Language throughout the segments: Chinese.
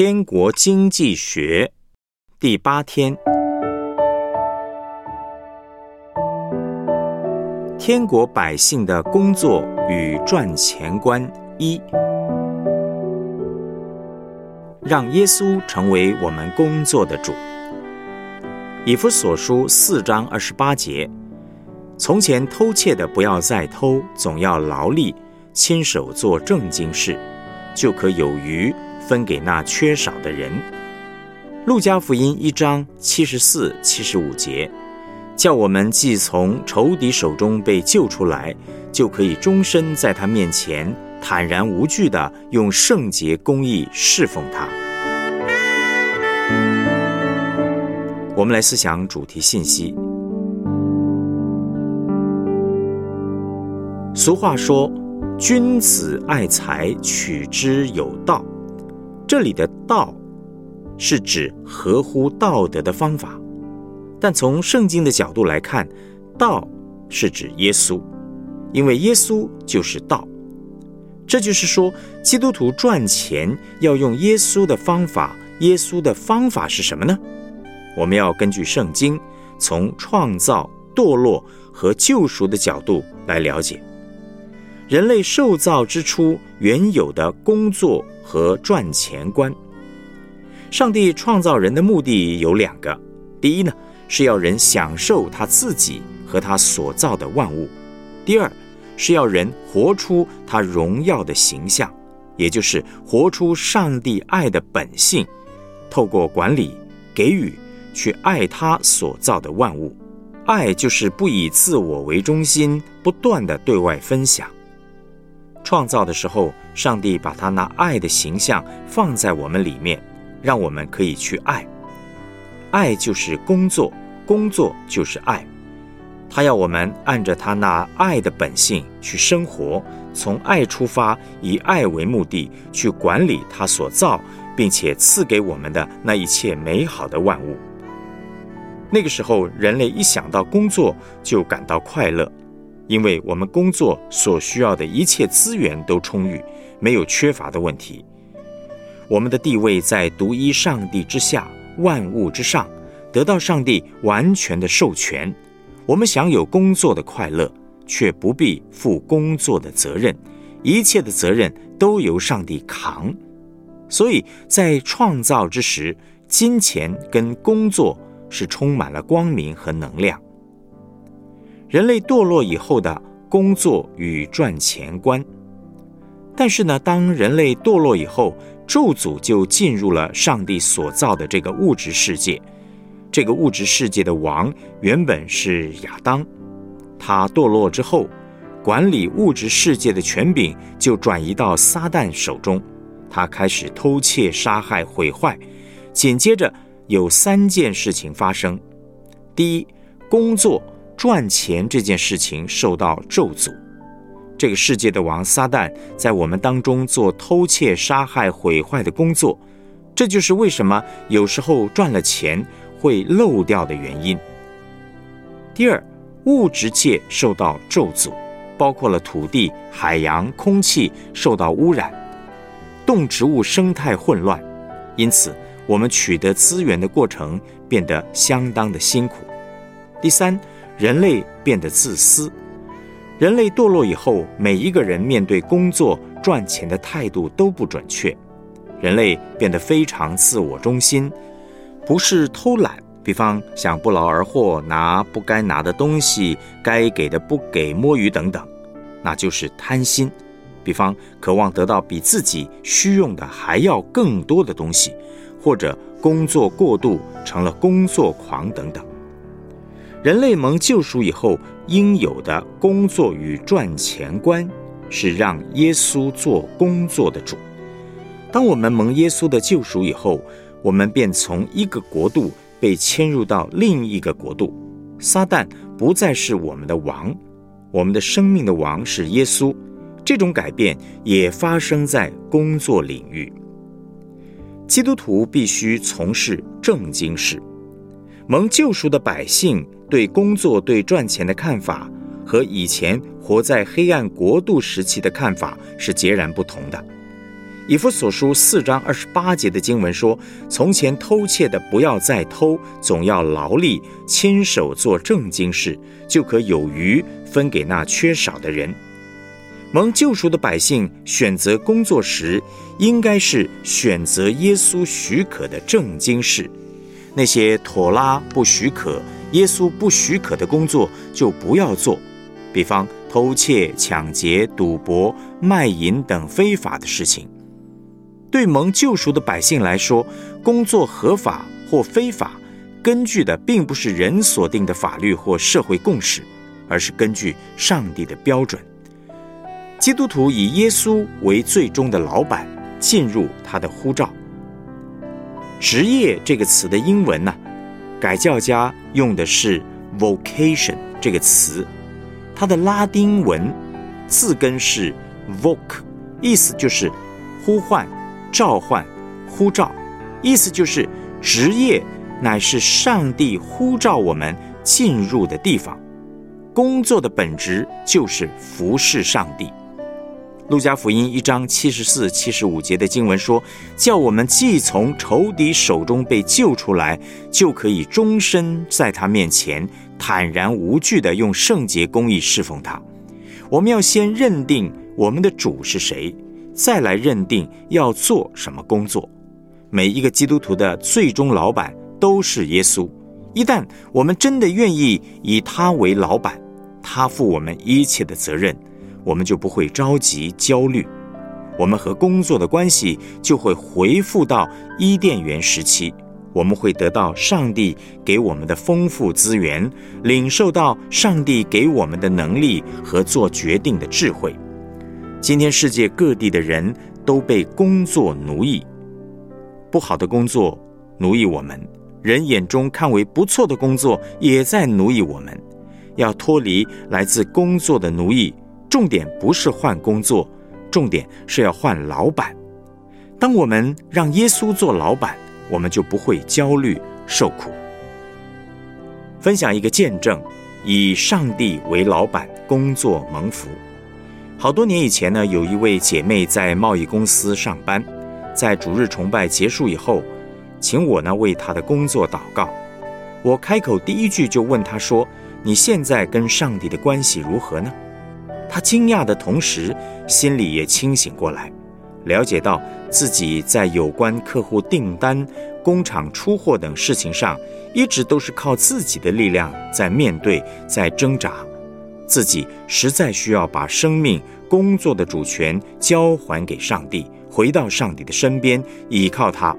天国经济学第八天，天国百姓的工作与赚钱观一，让耶稣成为我们工作的主。以弗所书四章二十八节：从前偷窃的不要再偷，总要劳力，亲手做正经事，就可有余。分给那缺少的人。路加福音一章七十四、七十五节，叫我们既从仇敌手中被救出来，就可以终身在他面前坦然无惧的用圣洁公义侍奉他。我们来思想主题信息。俗话说：“君子爱财，取之有道。”这里的道是指合乎道德的方法，但从圣经的角度来看，道是指耶稣，因为耶稣就是道。这就是说，基督徒赚钱要用耶稣的方法。耶稣的方法是什么呢？我们要根据圣经，从创造、堕落和救赎的角度来了解。人类受造之初原有的工作和赚钱观。上帝创造人的目的有两个：第一呢，是要人享受他自己和他所造的万物；第二，是要人活出他荣耀的形象，也就是活出上帝爱的本性，透过管理、给予，去爱他所造的万物。爱就是不以自我为中心，不断的对外分享。创造的时候，上帝把他那爱的形象放在我们里面，让我们可以去爱。爱就是工作，工作就是爱。他要我们按着他那爱的本性去生活，从爱出发，以爱为目的去管理他所造并且赐给我们的那一切美好的万物。那个时候，人类一想到工作就感到快乐。因为我们工作所需要的一切资源都充裕，没有缺乏的问题。我们的地位在独一上帝之下，万物之上，得到上帝完全的授权。我们享有工作的快乐，却不必负工作的责任，一切的责任都由上帝扛。所以在创造之时，金钱跟工作是充满了光明和能量。人类堕落以后的工作与赚钱观，但是呢，当人类堕落以后，咒诅就进入了上帝所造的这个物质世界。这个物质世界的王原本是亚当，他堕落之后，管理物质世界的权柄就转移到撒旦手中，他开始偷窃、杀害、毁坏。紧接着有三件事情发生：第一，工作。赚钱这件事情受到咒诅，这个世界的王撒旦在我们当中做偷窃、杀害、毁坏的工作，这就是为什么有时候赚了钱会漏掉的原因。第二，物质界受到咒诅，包括了土地、海洋、空气受到污染，动植物生态混乱，因此我们取得资源的过程变得相当的辛苦。第三。人类变得自私，人类堕落以后，每一个人面对工作赚钱的态度都不准确，人类变得非常自我中心，不是偷懒，比方想不劳而获，拿不该拿的东西，该给的不给，摸鱼等等，那就是贪心，比方渴望得到比自己需用的还要更多的东西，或者工作过度成了工作狂等等。人类蒙救赎以后应有的工作与赚钱观，是让耶稣做工作的主。当我们蒙耶稣的救赎以后，我们便从一个国度被迁入到另一个国度。撒旦不再是我们的王，我们的生命的王是耶稣。这种改变也发生在工作领域。基督徒必须从事正经事。蒙救赎的百姓对工作、对赚钱的看法，和以前活在黑暗国度时期的看法是截然不同的。以弗所书四章二十八节的经文说：“从前偷窃的不要再偷，总要劳力，亲手做正经事，就可有余分给那缺少的人。”蒙救赎的百姓选择工作时，应该是选择耶稣许可的正经事。那些妥拉不许可、耶稣不许可的工作，就不要做。比方偷窃、抢劫、赌博、卖淫等非法的事情。对蒙救赎的百姓来说，工作合法或非法，根据的并不是人所定的法律或社会共识，而是根据上帝的标准。基督徒以耶稣为最终的老板，进入他的呼召。职业这个词的英文呢，改教家用的是 vocation 这个词，它的拉丁文字根是 voc，意思就是呼唤。召唤、呼召，意思就是职业乃是上帝呼召我们进入的地方。工作的本质就是服侍上帝。路加福音一章七十四、七十五节的经文说：“叫我们既从仇敌手中被救出来，就可以终身在他面前坦然无惧地用圣洁公义侍奉他。”我们要先认定我们的主是谁。再来认定要做什么工作，每一个基督徒的最终老板都是耶稣。一旦我们真的愿意以他为老板，他负我们一切的责任，我们就不会着急焦虑。我们和工作的关系就会回复到伊甸园时期，我们会得到上帝给我们的丰富资源，领受到上帝给我们的能力和做决定的智慧。今天世界各地的人都被工作奴役，不好的工作奴役我们，人眼中看为不错的工作也在奴役我们。要脱离来自工作的奴役，重点不是换工作，重点是要换老板。当我们让耶稣做老板，我们就不会焦虑受苦。分享一个见证：以上帝为老板，工作蒙福。好多年以前呢，有一位姐妹在贸易公司上班，在主日崇拜结束以后，请我呢为她的工作祷告。我开口第一句就问她说：“你现在跟上帝的关系如何呢？”他惊讶的同时，心里也清醒过来，了解到自己在有关客户订单、工厂出货等事情上，一直都是靠自己的力量在面对，在挣扎。自己实在需要把生命、工作的主权交还给上帝，回到上帝的身边，依靠他。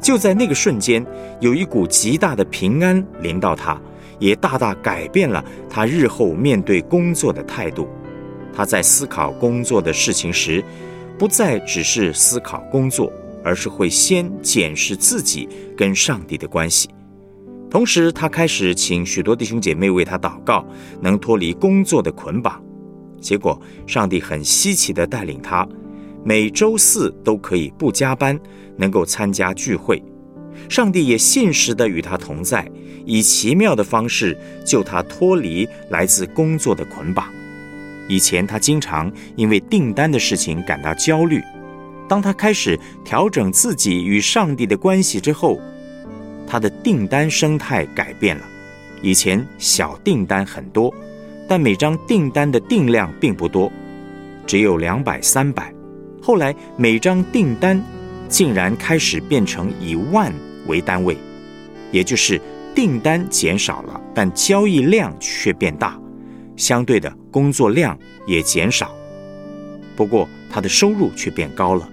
就在那个瞬间，有一股极大的平安临到他，也大大改变了他日后面对工作的态度。他在思考工作的事情时，不再只是思考工作，而是会先检视自己跟上帝的关系。同时，他开始请许多弟兄姐妹为他祷告，能脱离工作的捆绑。结果，上帝很稀奇地带领他，每周四都可以不加班，能够参加聚会。上帝也信实地与他同在，以奇妙的方式救他脱离来自工作的捆绑。以前他经常因为订单的事情感到焦虑，当他开始调整自己与上帝的关系之后。他的订单生态改变了，以前小订单很多，但每张订单的定量并不多，只有两百、三百。后来每张订单竟然开始变成以万为单位，也就是订单减少了，但交易量却变大，相对的工作量也减少。不过他的收入却变高了。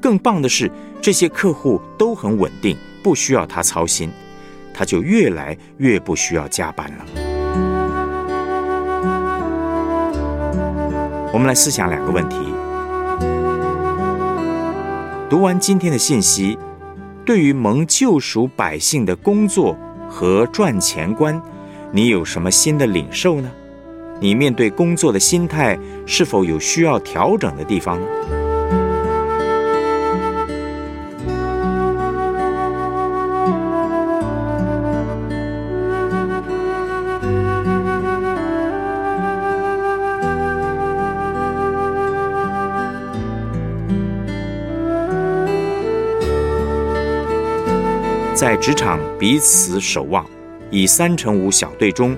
更棒的是，这些客户都很稳定。不需要他操心，他就越来越不需要加班了。我们来思想两个问题：读完今天的信息，对于蒙救赎百姓的工作和赚钱观，你有什么新的领受呢？你面对工作的心态是否有需要调整的地方呢？在职场彼此守望，以三乘五小队中。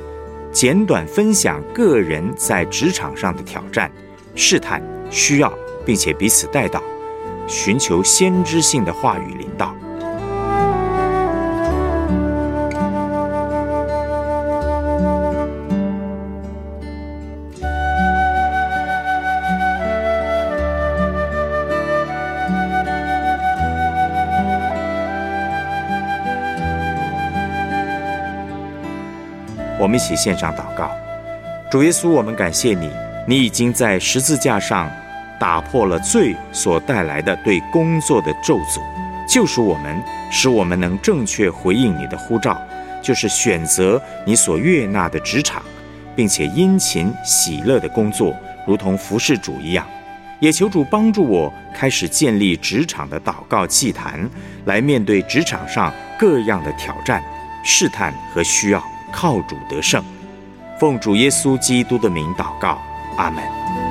简短分享个人在职场上的挑战、试探、需要，并且彼此带到，寻求先知性的话语领导。一起献上祷告，主耶稣，我们感谢你，你已经在十字架上打破了罪所带来的对工作的咒诅，救赎我们，使我们能正确回应你的呼召，就是选择你所悦纳的职场，并且殷勤喜乐的工作，如同服侍主一样。也求主帮助我开始建立职场的祷告祭坛，来面对职场上各样的挑战、试探和需要。靠主得胜，奉主耶稣基督的名祷告，阿门。